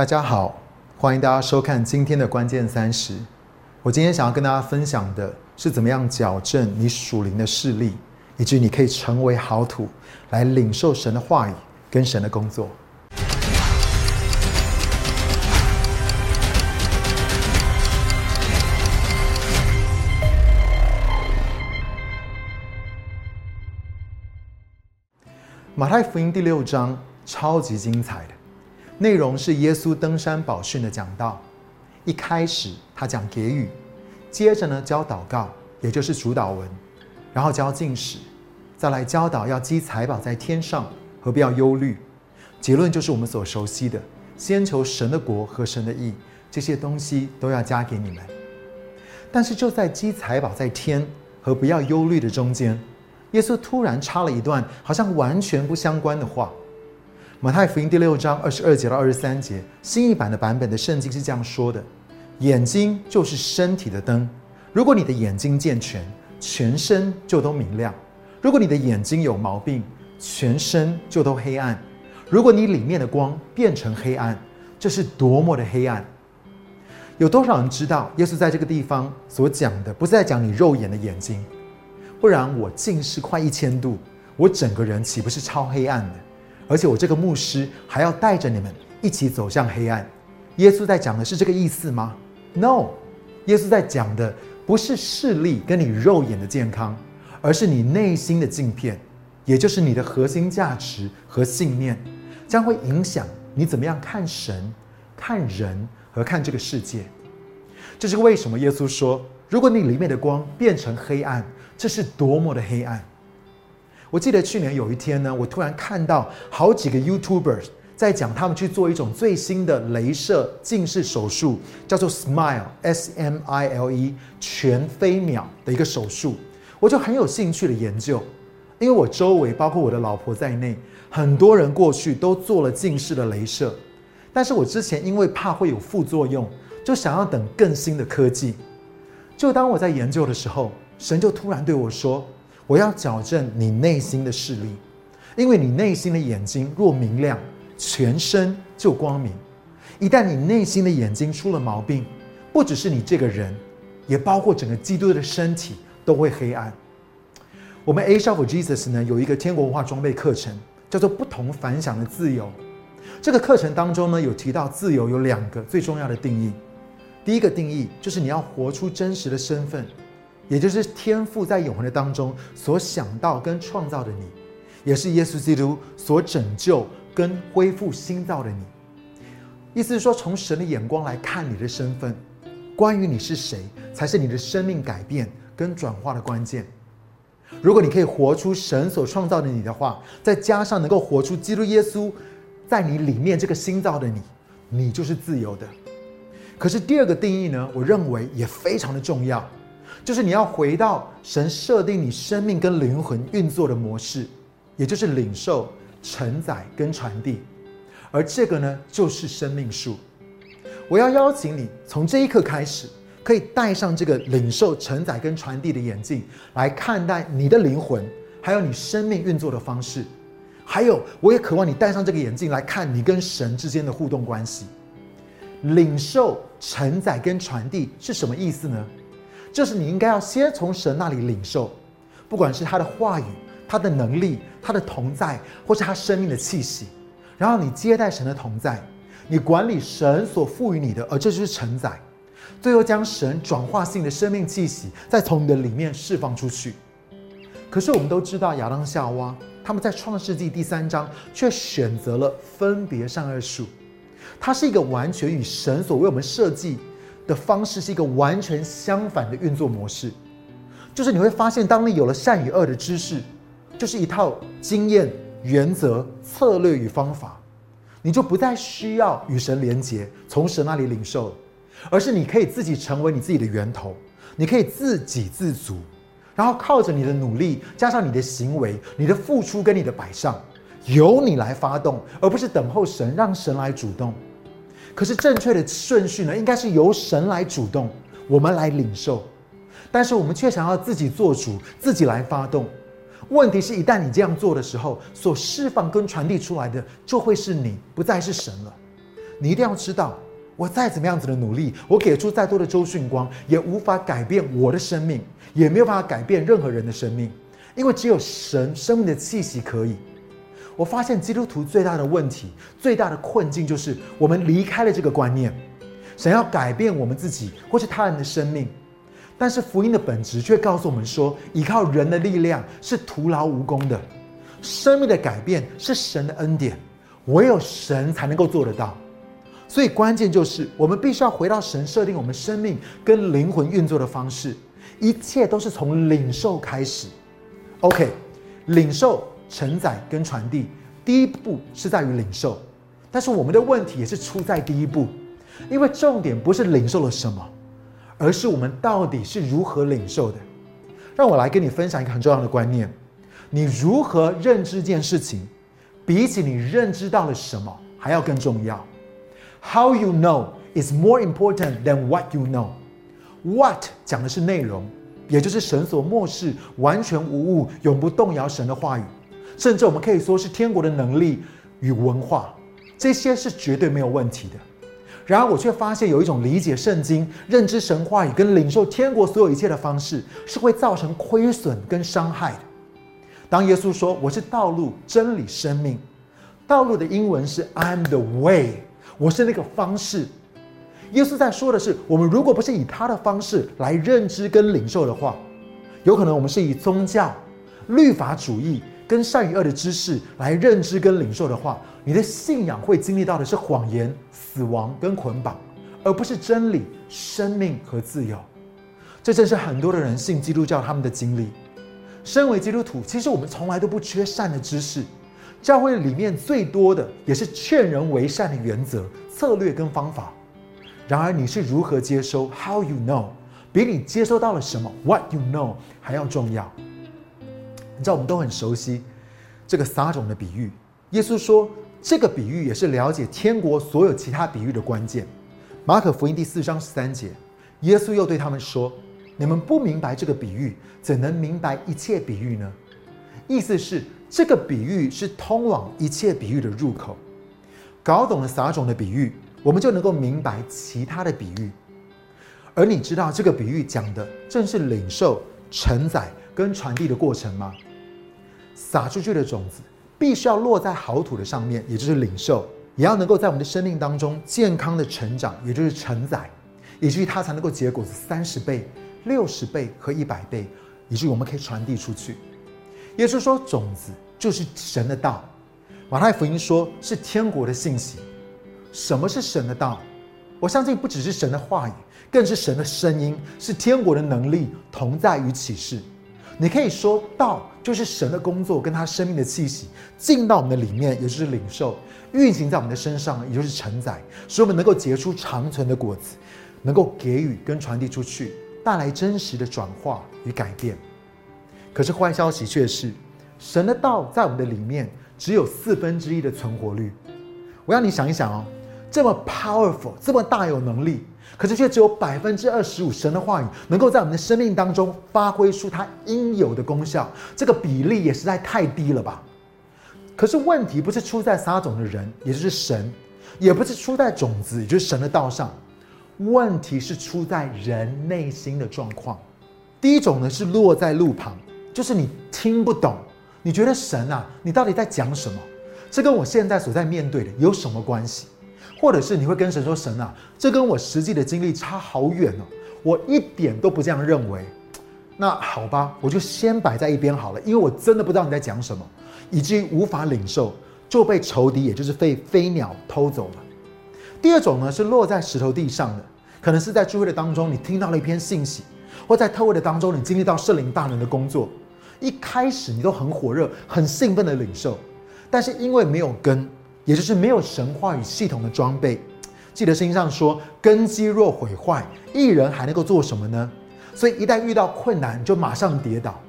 大家好，欢迎大家收看今天的关键三十。我今天想要跟大家分享的是怎么样矫正你属灵的视力，以及你可以成为好土，来领受神的话语跟神的工作。马太福音第六章超级精彩的内容是耶稣登山宝训的讲道。一开始他讲给予，接着呢教祷告，也就是主导文，然后教进食，再来教导要积财宝在天上，何必要忧虑？结论就是我们所熟悉的：先求神的国和神的义，这些东西都要加给你们。但是就在积财宝在天和不要忧虑的中间。耶稣突然插了一段好像完全不相关的话。马太福音第六章二十二节到二十三节，新译版的版本的圣经是这样说的：“眼睛就是身体的灯，如果你的眼睛健全，全身就都明亮；如果你的眼睛有毛病，全身就都黑暗。如果你里面的光变成黑暗，这是多么的黑暗！有多少人知道，耶稣在这个地方所讲的，不是在讲你肉眼的眼睛？”不然我近视快一千度，我整个人岂不是超黑暗的？而且我这个牧师还要带着你们一起走向黑暗。耶稣在讲的是这个意思吗？No，耶稣在讲的不是视力跟你肉眼的健康，而是你内心的镜片，也就是你的核心价值和信念，将会影响你怎么样看神、看人和看这个世界。这是为什么耶稣说，如果你里面的光变成黑暗。这是多么的黑暗！我记得去年有一天呢，我突然看到好几个 YouTubers 在讲他们去做一种最新的镭射近视手术，叫做 Smile S M I L E 全飞秒的一个手术，我就很有兴趣的研究，因为我周围包括我的老婆在内，很多人过去都做了近视的镭射，但是我之前因为怕会有副作用，就想要等更新的科技。就当我在研究的时候。神就突然对我说：“我要矫正你内心的视力，因为你内心的眼睛若明亮，全身就光明。一旦你内心的眼睛出了毛病，不只是你这个人，也包括整个基督的身体都会黑暗。”我们 A Shop for Jesus 呢有一个天国文化装备课程，叫做“不同凡响的自由”。这个课程当中呢有提到自由有两个最重要的定义。第一个定义就是你要活出真实的身份。也就是天赋在永恒的当中所想到跟创造的你，也是耶稣基督所拯救跟恢复新造的你。意思是说，从神的眼光来看你的身份，关于你是谁，才是你的生命改变跟转化的关键。如果你可以活出神所创造的你的话，再加上能够活出基督耶稣在你里面这个新造的你，你就是自由的。可是第二个定义呢，我认为也非常的重要。就是你要回到神设定你生命跟灵魂运作的模式，也就是领受、承载跟传递，而这个呢，就是生命树。我要邀请你从这一刻开始，可以戴上这个领受、承载跟传递的眼镜，来看待你的灵魂，还有你生命运作的方式。还有，我也渴望你戴上这个眼镜来看你跟神之间的互动关系。领受、承载跟传递是什么意思呢？就是你应该要先从神那里领受，不管是他的话语、他的能力、他的同在，或是他生命的气息，然后你接待神的同在，你管理神所赋予你的，而这就是承载，最后将神转化性的生命气息再从你的里面释放出去。可是我们都知道，亚当夏娃他们在创世纪第三章却选择了分别善恶树，它是一个完全与神所为我们设计。的方式是一个完全相反的运作模式，就是你会发现，当你有了善与恶的知识，就是一套经验、原则、策略与方法，你就不再需要与神连接，从神那里领受了，而是你可以自己成为你自己的源头，你可以自给自足，然后靠着你的努力，加上你的行为、你的付出跟你的摆上，由你来发动，而不是等候神，让神来主动。可是正确的顺序呢，应该是由神来主动，我们来领受。但是我们却想要自己做主，自己来发动。问题是一旦你这样做的时候，所释放跟传递出来的就会是你，不再是神了。你一定要知道，我再怎么样子的努力，我给出再多的周迅光，也无法改变我的生命，也没有办法改变任何人的生命，因为只有神生命的气息可以。我发现基督徒最大的问题、最大的困境，就是我们离开了这个观念，想要改变我们自己或是他人的生命，但是福音的本质却告诉我们说，依靠人的力量是徒劳无功的，生命的改变是神的恩典，唯有神才能够做得到。所以关键就是，我们必须要回到神设定我们生命跟灵魂运作的方式，一切都是从领受开始。OK，领受。承载跟传递，第一步是在于领受，但是我们的问题也是出在第一步，因为重点不是领受了什么，而是我们到底是如何领受的。让我来跟你分享一个很重要的观念：你如何认知这件事情，比起你认知到了什么还要更重要。How you know is more important than what you know. What 讲的是内容，也就是神所漠视、完全无误、永不动摇神的话语。甚至我们可以说是天国的能力与文化，这些是绝对没有问题的。然而，我却发现有一种理解圣经、认知神话语跟领受天国所有一切的方式，是会造成亏损跟伤害的。当耶稣说：“我是道路、真理、生命。”道路的英文是 “I'm the way”，我是那个方式。耶稣在说的是，我们如果不是以他的方式来认知跟领受的话，有可能我们是以宗教、律法主义。跟善与恶的知识来认知跟领受的话，你的信仰会经历到的是谎言、死亡跟捆绑，而不是真理、生命和自由。这正是很多的人信基督教他们的经历。身为基督徒，其实我们从来都不缺善的知识。教会里面最多的也是劝人为善的原则、策略跟方法。然而，你是如何接收？How you know？比你接收到了什么？What you know？还要重要。你知道我们都很熟悉这个撒种的比喻。耶稣说，这个比喻也是了解天国所有其他比喻的关键。马可福音第四章十三节，耶稣又对他们说：“你们不明白这个比喻，怎能明白一切比喻呢？”意思是这个比喻是通往一切比喻的入口。搞懂了撒种的比喻，我们就能够明白其他的比喻。而你知道这个比喻讲的正是领受、承载跟传递的过程吗？撒出去的种子必须要落在好土的上面，也就是领受，也要能够在我们的生命当中健康的成长，也就是承载，以至于它才能够结果子三十倍、六十倍和一百倍，以至于我们可以传递出去。也就是说，种子就是神的道。马太福音说是天国的信息。什么是神的道？我相信不只是神的话语，更是神的声音，是天国的能力同在与启示。你可以说道就是神的工作，跟他生命的气息进到我们的里面，也就是领受，运行在我们的身上，也就是承载，使我们能够结出长存的果子，能够给予跟传递出去，带来真实的转化与改变。可是坏消息却是，神的道在我们的里面只有四分之一的存活率。我要你想一想哦，这么 powerful，这么大有能力。可是却只有百分之二十五神的话语能够在我们的生命当中发挥出它应有的功效，这个比例也实在太低了吧？可是问题不是出在撒种的人，也就是神，也不是出在种子，也就是神的道上，问题是出在人内心的状况。第一种呢是落在路旁，就是你听不懂，你觉得神啊，你到底在讲什么？这跟我现在所在面对的有什么关系？或者是你会跟神说：“神啊，这跟我实际的经历差好远哦，我一点都不这样认为。”那好吧，我就先摆在一边好了，因为我真的不知道你在讲什么，以至于无法领受，就被仇敌，也就是被飞鸟偷走了。第二种呢，是落在石头地上的，可能是在聚会的当中，你听到了一篇信息，或在特会的当中，你经历到圣灵大能的工作，一开始你都很火热、很兴奋的领受，但是因为没有根。也就是没有神话与系统的装备，记得圣经上说，根基若毁坏，一人还能够做什么呢？所以一旦遇到困难，就马上跌倒。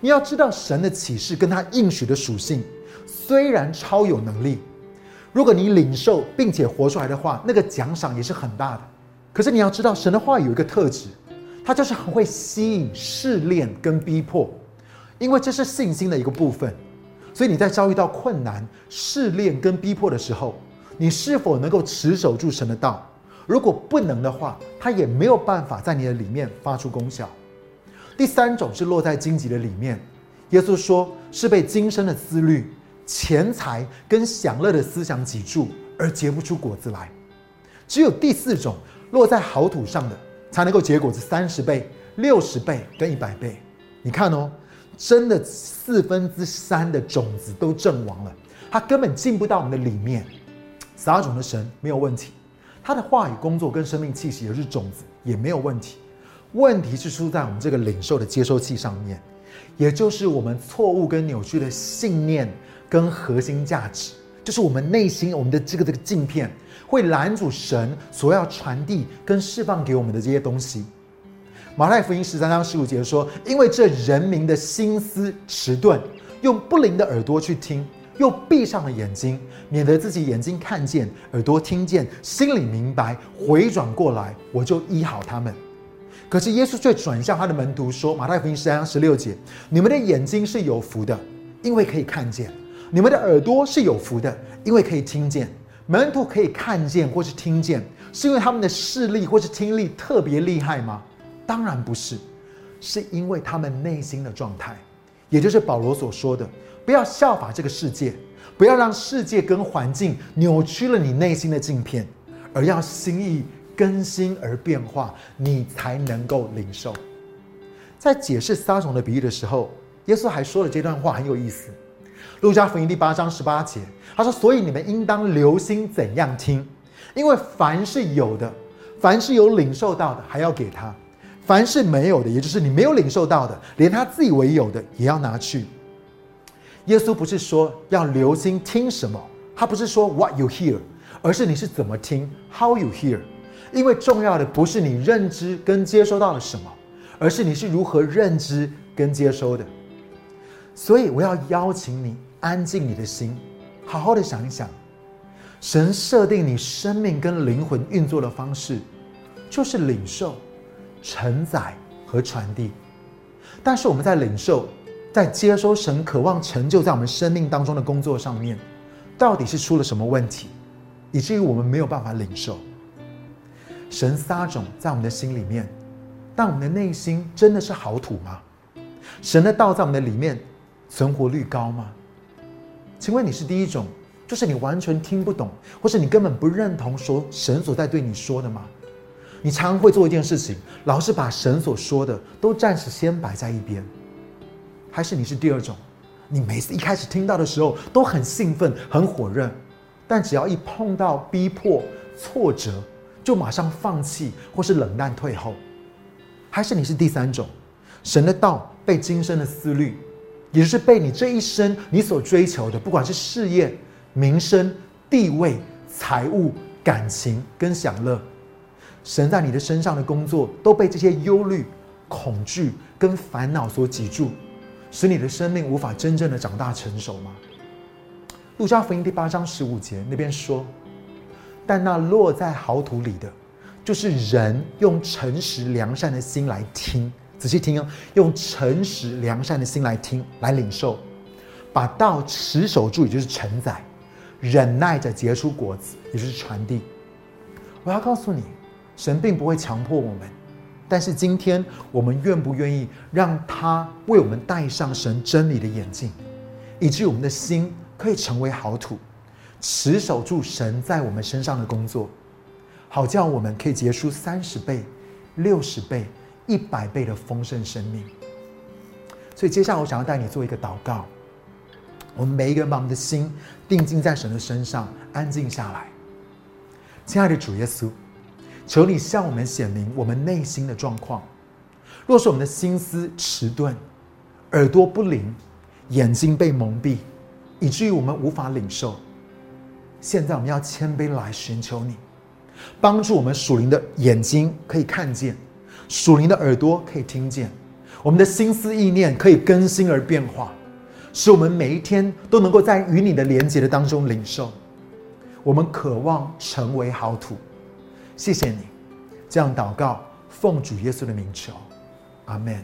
你要知道神的启示跟他应许的属性，虽然超有能力，如果你领受并且活出来的话，那个奖赏也是很大的。可是你要知道，神的话有一个特质，它就是很会吸引试炼跟逼迫，因为这是信心的一个部分。所以你在遭遇到困难、试炼跟逼迫的时候，你是否能够持守住神的道？如果不能的话，它也没有办法在你的里面发出功效。第三种是落在荆棘的里面，耶稣说是被今生的思虑、钱财跟享乐的思想挤住，而结不出果子来。只有第四种落在好土上的，才能够结果子三十倍、六十倍跟一百倍。你看哦，真的四分之三的种子都阵亡了，它根本进不到我们的里面。撒种的神没有问题，他的话语工作跟生命气息也是种子，也没有问题。问题是出在我们这个领受的接收器上面，也就是我们错误跟扭曲的信念跟核心价值，就是我们内心我们的这个这个镜片，会拦阻神所要传递跟释放给我们的这些东西。马太福音十三章十五节说：“因为这人民的心思迟钝，用不灵的耳朵去听，又闭上了眼睛，免得自己眼睛看见，耳朵听见，心里明白，回转过来，我就医好他们。”可是耶稣却转向他的门徒说：“马太福音十三章十六节，你们的眼睛是有福的，因为可以看见；你们的耳朵是有福的，因为可以听见。门徒可以看见或是听见，是因为他们的视力或是听力特别厉害吗？当然不是，是因为他们内心的状态，也就是保罗所说的：不要效法这个世界，不要让世界跟环境扭曲了你内心的镜片，而要心意。”更新而变化，你才能够领受。在解释撒种的比喻的时候，耶稣还说了这段话很有意思。路加福音第八章十八节，他说：“所以你们应当留心怎样听，因为凡是有的，凡是有领受到的，还要给他；凡是没有的，也就是你没有领受到的，连他自以为有的，也要拿去。”耶稣不是说要留心听什么，他不是说 What you hear，而是你是怎么听，How you hear。因为重要的不是你认知跟接收到了什么，而是你是如何认知跟接收的。所以我要邀请你安静你的心，好好的想一想，神设定你生命跟灵魂运作的方式，就是领受、承载和传递。但是我们在领受、在接收神渴望成就在我们生命当中的工作上面，到底是出了什么问题，以至于我们没有办法领受？神撒种在我们的心里面，但我们的内心真的是好土吗？神的道在我们的里面存活率高吗？请问你是第一种，就是你完全听不懂，或是你根本不认同说神所在对你说的吗？你常常会做一件事情，老是把神所说的都暂时先摆在一边，还是你是第二种，你每次一开始听到的时候都很兴奋、很火热，但只要一碰到逼迫、挫折，就马上放弃，或是冷淡退后，还是你是第三种？神的道被今生的思虑，也就是被你这一生你所追求的，不管是事业、名声、地位、财务、感情跟享乐，神在你的身上的工作都被这些忧虑、恐惧跟烦恼所挤住，使你的生命无法真正的长大成熟吗？路加福音第八章十五节那边说。但那落在好土里的，就是人用诚实良善的心来听，仔细听哦，用诚实良善的心来听，来领受，把道持守住，也就是承载，忍耐着结出果子，也就是传递。我要告诉你，神并不会强迫我们，但是今天我们愿不愿意让他为我们戴上神真理的眼镜，以致我们的心可以成为好土。持守住神在我们身上的工作，好叫我们可以结出三十倍、六十倍、一百倍的丰盛生命。所以接下来我想要带你做一个祷告，我们每一个人把我们的心定睛在神的身上，安静下来。亲爱的主耶稣，求你向我们显明我们内心的状况。若是我们的心思迟钝、耳朵不灵、眼睛被蒙蔽，以至于我们无法领受。现在我们要谦卑来寻求你，帮助我们属灵的眼睛可以看见，属灵的耳朵可以听见，我们的心思意念可以更新而变化，使我们每一天都能够在与你的连接的当中领受。我们渴望成为好土，谢谢你，这样祷告，奉主耶稣的名求，阿门。